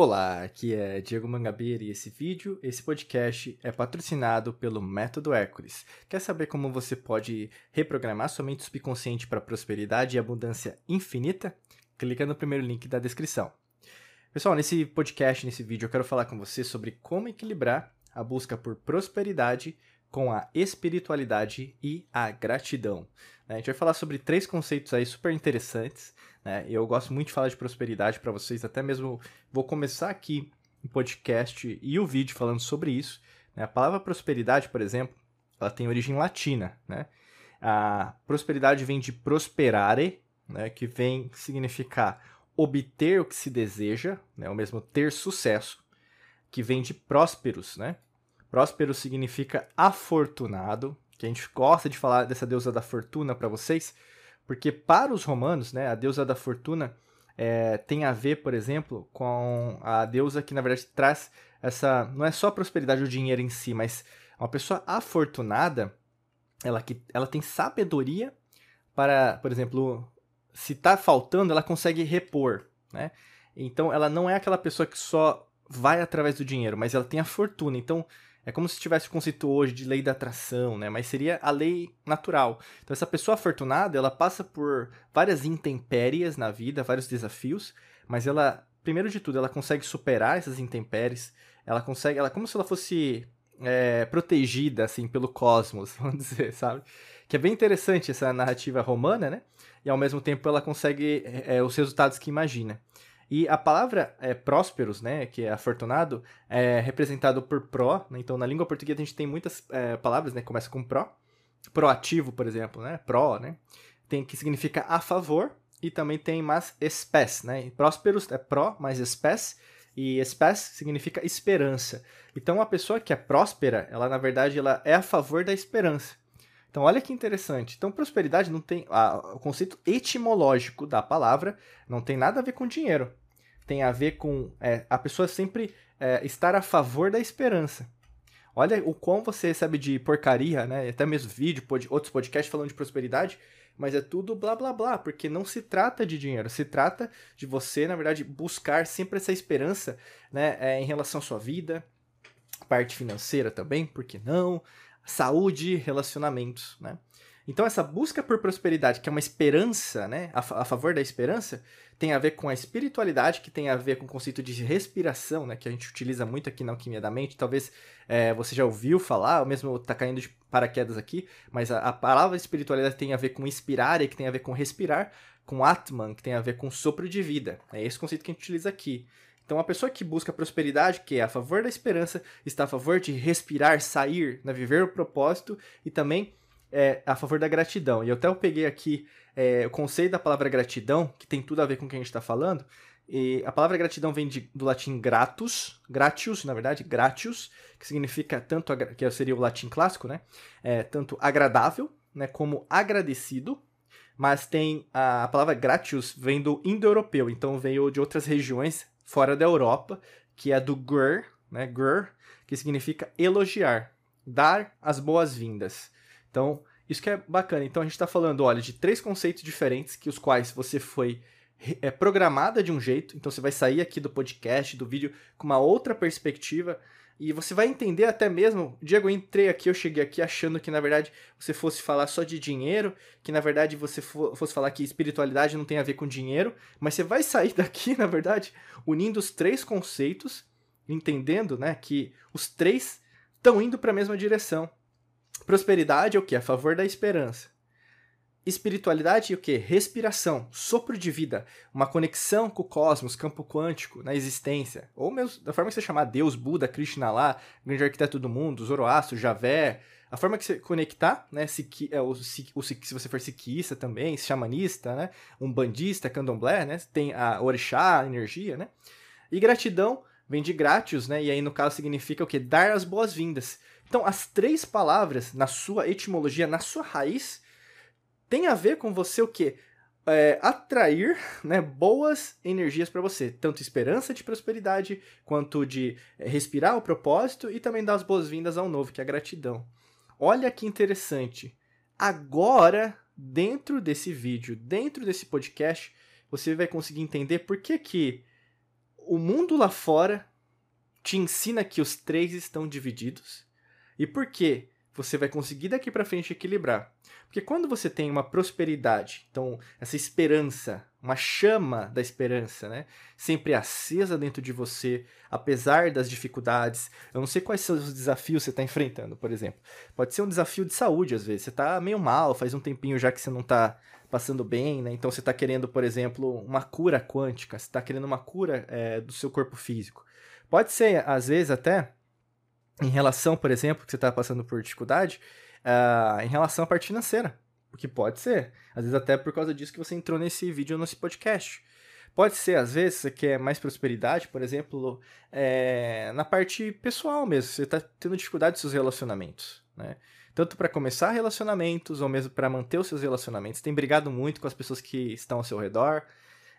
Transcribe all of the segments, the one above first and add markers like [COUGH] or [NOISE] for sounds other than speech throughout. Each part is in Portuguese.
Olá, aqui é Diego Mangabeira e esse vídeo, esse podcast é patrocinado pelo Método Hércules. Quer saber como você pode reprogramar sua mente subconsciente para prosperidade e abundância infinita? Clica no primeiro link da descrição. Pessoal, nesse podcast, nesse vídeo, eu quero falar com você sobre como equilibrar a busca por prosperidade com a espiritualidade e a gratidão. A gente vai falar sobre três conceitos aí super interessantes né? Eu gosto muito de falar de prosperidade para vocês, até mesmo vou começar aqui o podcast e o vídeo falando sobre isso. Né? A palavra prosperidade, por exemplo, ela tem origem latina. Né? A prosperidade vem de prosperare, né? que vem significar obter o que se deseja, né? ou mesmo ter sucesso, que vem de prósperos. Né? Próspero significa afortunado, que a gente gosta de falar dessa deusa da fortuna para vocês, porque para os romanos, né, a deusa da fortuna é, tem a ver, por exemplo, com a deusa que na verdade traz essa. Não é só a prosperidade do dinheiro em si, mas uma pessoa afortunada, ela, que, ela tem sabedoria para, por exemplo, se está faltando, ela consegue repor. Né? Então ela não é aquela pessoa que só vai através do dinheiro, mas ela tem a fortuna. Então é como se tivesse o conceito hoje de lei da atração, né? Mas seria a lei natural. Então essa pessoa afortunada, ela passa por várias intempéries na vida, vários desafios, mas ela, primeiro de tudo, ela consegue superar essas intempéries. Ela consegue, ela é como se ela fosse é, protegida assim pelo cosmos, [LAUGHS] vamos dizer, sabe? Que é bem interessante essa narrativa romana, né? E ao mesmo tempo ela consegue é, os resultados que imagina. E a palavra é, prósperos, né, que é afortunado, é representado por pró. Né? Então, na língua portuguesa a gente tem muitas é, palavras, né, começa com pró. Proativo, por exemplo, né, pró, né, tem que significa a favor e também tem mais espécie, né. Prósperos é pró mais espécie e espécie significa esperança. Então, a pessoa que é próspera, ela na verdade ela é a favor da esperança. Então, olha que interessante. Então, prosperidade não tem. A, o conceito etimológico da palavra não tem nada a ver com dinheiro. Tem a ver com é, a pessoa sempre é, estar a favor da esperança. Olha o quão você recebe de porcaria, né? Até mesmo vídeo, pod, outros podcasts falando de prosperidade, mas é tudo blá blá blá, porque não se trata de dinheiro, se trata de você, na verdade, buscar sempre essa esperança, né, é, em relação à sua vida, parte financeira também, por que não? Saúde, relacionamentos, né? Então essa busca por prosperidade, que é uma esperança, né, a, a, favor da esperança, tem a ver com a espiritualidade, que tem a ver com o conceito de respiração, né, que a gente utiliza muito aqui na alquimia da mente. Talvez é, você já ouviu falar, ou mesmo tá caindo de paraquedas aqui, mas a, a palavra espiritualidade tem a ver com inspirar, e que tem a ver com respirar, com Atman, que tem a ver com sopro de vida. É esse conceito que a gente utiliza aqui. Então, a pessoa que busca prosperidade, que é a favor da esperança, está a favor de respirar, sair, né, viver o propósito e também é, a favor da gratidão. E eu até eu peguei aqui é, o conceito da palavra gratidão, que tem tudo a ver com o que a gente está falando. E a palavra gratidão vem de, do latim gratus, gratius, na verdade, gratius, que significa tanto, que seria o latim clássico, né? É, tanto agradável, né, como agradecido, mas tem a, a palavra gratius vem do indo-europeu, então veio de outras regiões fora da Europa, que é do gur, né, gur, que significa elogiar, dar as boas-vindas. Então, isso que é bacana. Então, a gente está falando, olha, de três conceitos diferentes, que os quais você foi é, programada de um jeito, então você vai sair aqui do podcast, do vídeo, com uma outra perspectiva, e você vai entender até mesmo, Diego, eu entrei aqui, eu cheguei aqui achando que na verdade você fosse falar só de dinheiro, que na verdade você fosse falar que espiritualidade não tem a ver com dinheiro, mas você vai sair [LAUGHS] daqui, na verdade, unindo os três conceitos, entendendo, né, que os três estão indo para a mesma direção. Prosperidade é o que? A favor da esperança. Espiritualidade e o que? Respiração, sopro de vida, uma conexão com o cosmos, campo quântico, na existência. Ou mesmo da forma que você chamar Deus, Buda, Krishna lá, grande arquiteto do mundo, Zoroastro, Javé. A forma que você conectar, né? Se, é, o, se, o, se você for siquista também, xamanista, né? Um bandista, candomblé, né? Tem a orixá, a energia, né? E gratidão vem de gratius, né? E aí no caso significa o que? Dar as boas-vindas. Então as três palavras, na sua etimologia, na sua raiz, tem a ver com você o quê? É, atrair né, boas energias para você, tanto esperança de prosperidade, quanto de é, respirar o propósito e também dar as boas-vindas ao novo, que é a gratidão. Olha que interessante. Agora, dentro desse vídeo, dentro desse podcast, você vai conseguir entender por que, que o mundo lá fora te ensina que os três estão divididos e por que você vai conseguir daqui para frente equilibrar. Porque quando você tem uma prosperidade, então essa esperança, uma chama da esperança, né, sempre acesa dentro de você, apesar das dificuldades. Eu não sei quais são os desafios que você está enfrentando, por exemplo. Pode ser um desafio de saúde às vezes. Você está meio mal, faz um tempinho já que você não está passando bem, né? Então você está querendo, por exemplo, uma cura quântica. Você está querendo uma cura é, do seu corpo físico. Pode ser, às vezes, até em relação, por exemplo, que você está passando por dificuldade, uh, em relação à parte financeira. Porque pode ser. Às vezes até por causa disso que você entrou nesse vídeo ou nesse podcast. Pode ser, às vezes, você quer mais prosperidade, por exemplo, é, na parte pessoal mesmo. Você está tendo dificuldade com seus relacionamentos, né? Tanto para começar relacionamentos ou mesmo para manter os seus relacionamentos. Tem brigado muito com as pessoas que estão ao seu redor.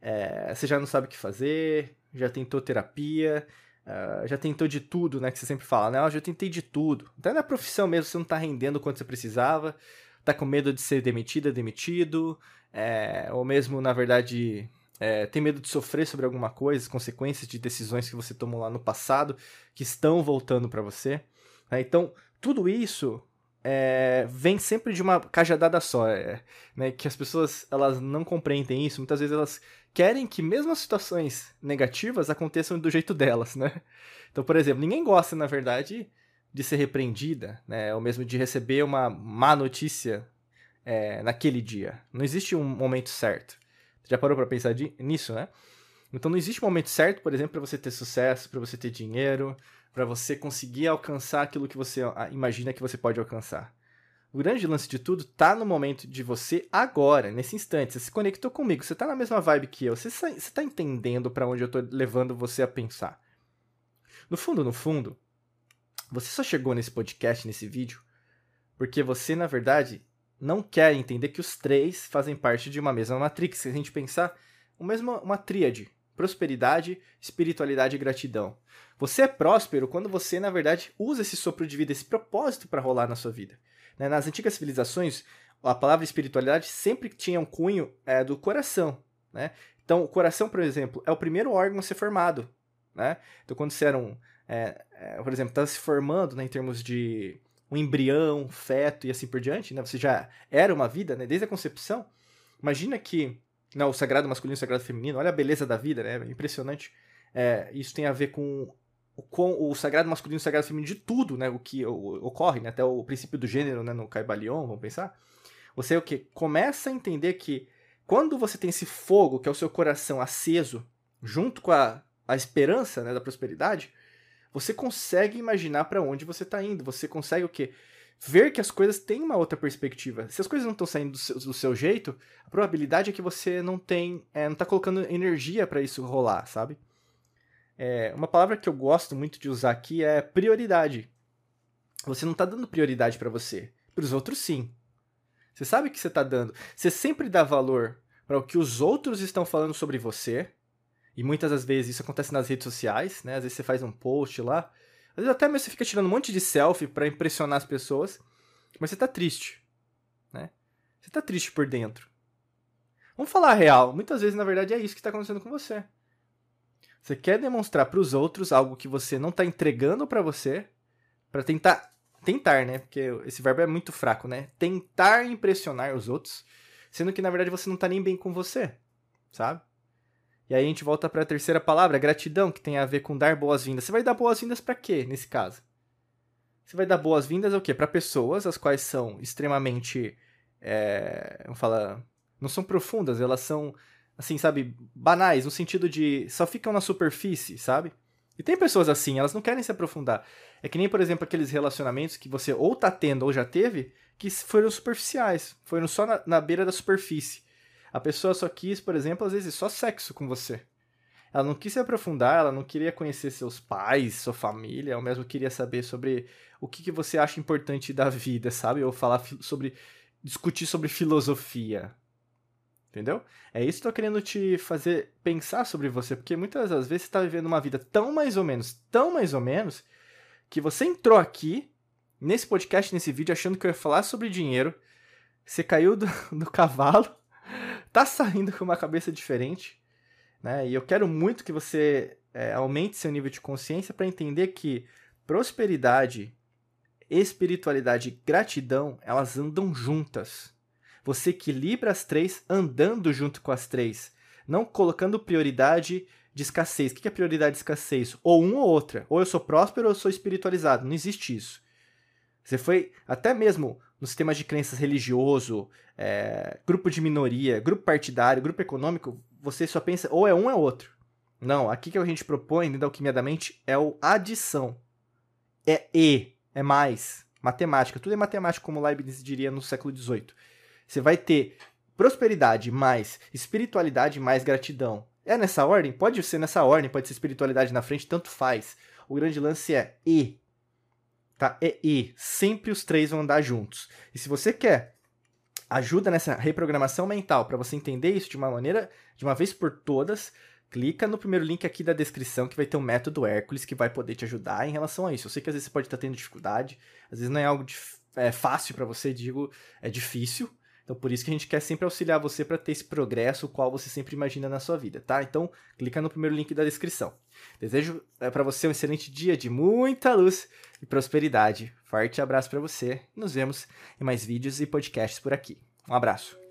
É, você já não sabe o que fazer, já tentou terapia, Uh, já tentou de tudo, né? Que você sempre fala, né? Eu já tentei de tudo. Até na profissão mesmo, você não tá rendendo quanto você precisava, tá com medo de ser demitida, demitido, é, ou mesmo, na verdade, é, tem medo de sofrer sobre alguma coisa, consequências de decisões que você tomou lá no passado, que estão voltando para você. Né? Então, tudo isso é, vem sempre de uma cajadada só, né? Que as pessoas elas não compreendem isso. Muitas vezes elas querem que mesmo as situações negativas aconteçam do jeito delas, né? Então, por exemplo, ninguém gosta, na verdade, de ser repreendida, né? Ou mesmo de receber uma má notícia é, naquele dia. Não existe um momento certo. Já parou para pensar nisso, né? Então não existe um momento certo, por exemplo, para você ter sucesso, para você ter dinheiro, para você conseguir alcançar aquilo que você imagina que você pode alcançar. O grande lance de tudo tá no momento de você agora, nesse instante. Você se conectou comigo, você tá na mesma vibe que eu, você, você tá entendendo para onde eu tô levando você a pensar. No fundo, no fundo, você só chegou nesse podcast, nesse vídeo, porque você, na verdade, não quer entender que os três fazem parte de uma mesma matrix. Se a gente pensar, uma mesma uma tríade: prosperidade, espiritualidade e gratidão. Você é próspero quando você, na verdade, usa esse sopro de vida, esse propósito para rolar na sua vida. Né? Nas antigas civilizações, a palavra espiritualidade sempre tinha um cunho é, do coração. Né? Então, o coração, por exemplo, é o primeiro órgão a ser formado. Né? Então, quando você era um. É, é, por exemplo, estava se formando né, em termos de um embrião, feto e assim por diante, né? você já era uma vida, né? desde a concepção. Imagina que não, o sagrado masculino e o sagrado feminino, olha a beleza da vida, né? Impressionante. É, isso tem a ver com o, com o sagrado masculino e o sagrado feminino de tudo, né? O que ocorre, né? Até o princípio do gênero, né? No Caibalion, vamos pensar. Você o que começa a entender que quando você tem esse fogo, que é o seu coração aceso, junto com a, a esperança né, da prosperidade, você consegue imaginar para onde você está indo. Você consegue o quê? Ver que as coisas têm uma outra perspectiva. Se as coisas não estão saindo do seu, do seu, jeito, a probabilidade é que você não tem, é, não está colocando energia para isso rolar, sabe? É, uma palavra que eu gosto muito de usar aqui é prioridade. Você não está dando prioridade para você. Para os outros, sim. Você sabe que você está dando. Você sempre dá valor para o que os outros estão falando sobre você. E muitas das vezes isso acontece nas redes sociais, né? Às vezes você faz um post lá. Às vezes até mesmo você fica tirando um monte de selfie para impressionar as pessoas. Mas você está triste, né? Você está triste por dentro. Vamos falar a real. Muitas vezes, na verdade, é isso que está acontecendo com você. Você quer demonstrar para os outros algo que você não está entregando para você, para tentar tentar, né? Porque esse verbo é muito fraco, né? Tentar impressionar os outros, sendo que na verdade você não está nem bem com você, sabe? E aí a gente volta para a terceira palavra, gratidão, que tem a ver com dar boas-vindas. Você vai dar boas-vindas para quê nesse caso? Você vai dar boas-vindas ao quê? Para pessoas as quais são extremamente, é, vamos falar, não são profundas, elas são assim, sabe, banais, no sentido de só ficam na superfície, sabe? E tem pessoas assim, elas não querem se aprofundar. É que nem, por exemplo, aqueles relacionamentos que você ou tá tendo ou já teve, que foram superficiais, foram só na, na beira da superfície. A pessoa só quis, por exemplo, às vezes só sexo com você. Ela não quis se aprofundar, ela não queria conhecer seus pais, sua família, ou mesmo queria saber sobre o que, que você acha importante da vida, sabe? Ou falar sobre. discutir sobre filosofia. Entendeu? É isso que eu tô querendo te fazer pensar sobre você, porque muitas das vezes você tá vivendo uma vida tão mais ou menos, tão mais ou menos, que você entrou aqui, nesse podcast, nesse vídeo, achando que eu ia falar sobre dinheiro, você caiu do, [LAUGHS] do cavalo, tá saindo com uma cabeça diferente, Né? E eu quero muito que você é, aumente seu nível de consciência para entender que prosperidade, espiritualidade e gratidão, elas andam juntas. Você equilibra as três andando junto com as três, não colocando prioridade de escassez. O que é prioridade de escassez? Ou um ou outra. Ou eu sou próspero ou eu sou espiritualizado. Não existe isso. Você foi, até mesmo no sistema de crenças religioso, é, grupo de minoria, grupo partidário, grupo econômico, você só pensa ou é um ou é outro. Não, aqui que a gente propõe dentro da alquimia da mente é o adição. É e, é mais. Matemática, tudo é matemática, como Leibniz diria no século XVIII. Você vai ter prosperidade mais espiritualidade mais gratidão. É nessa ordem? Pode ser nessa ordem, pode ser espiritualidade na frente, tanto faz. O grande lance é e. Tá? É e. Sempre os três vão andar juntos. E se você quer ajuda nessa reprogramação mental para você entender isso de uma maneira, de uma vez por todas, clica no primeiro link aqui da descrição que vai ter um método Hércules que vai poder te ajudar em relação a isso. Eu sei que às vezes você pode estar tendo dificuldade, às vezes não é algo de, é, fácil para você, digo, é difícil. Então por isso que a gente quer sempre auxiliar você para ter esse progresso, o qual você sempre imagina na sua vida, tá? Então clica no primeiro link da descrição. Desejo é, para você um excelente dia de muita luz e prosperidade. Forte abraço para você. Nos vemos em mais vídeos e podcasts por aqui. Um abraço.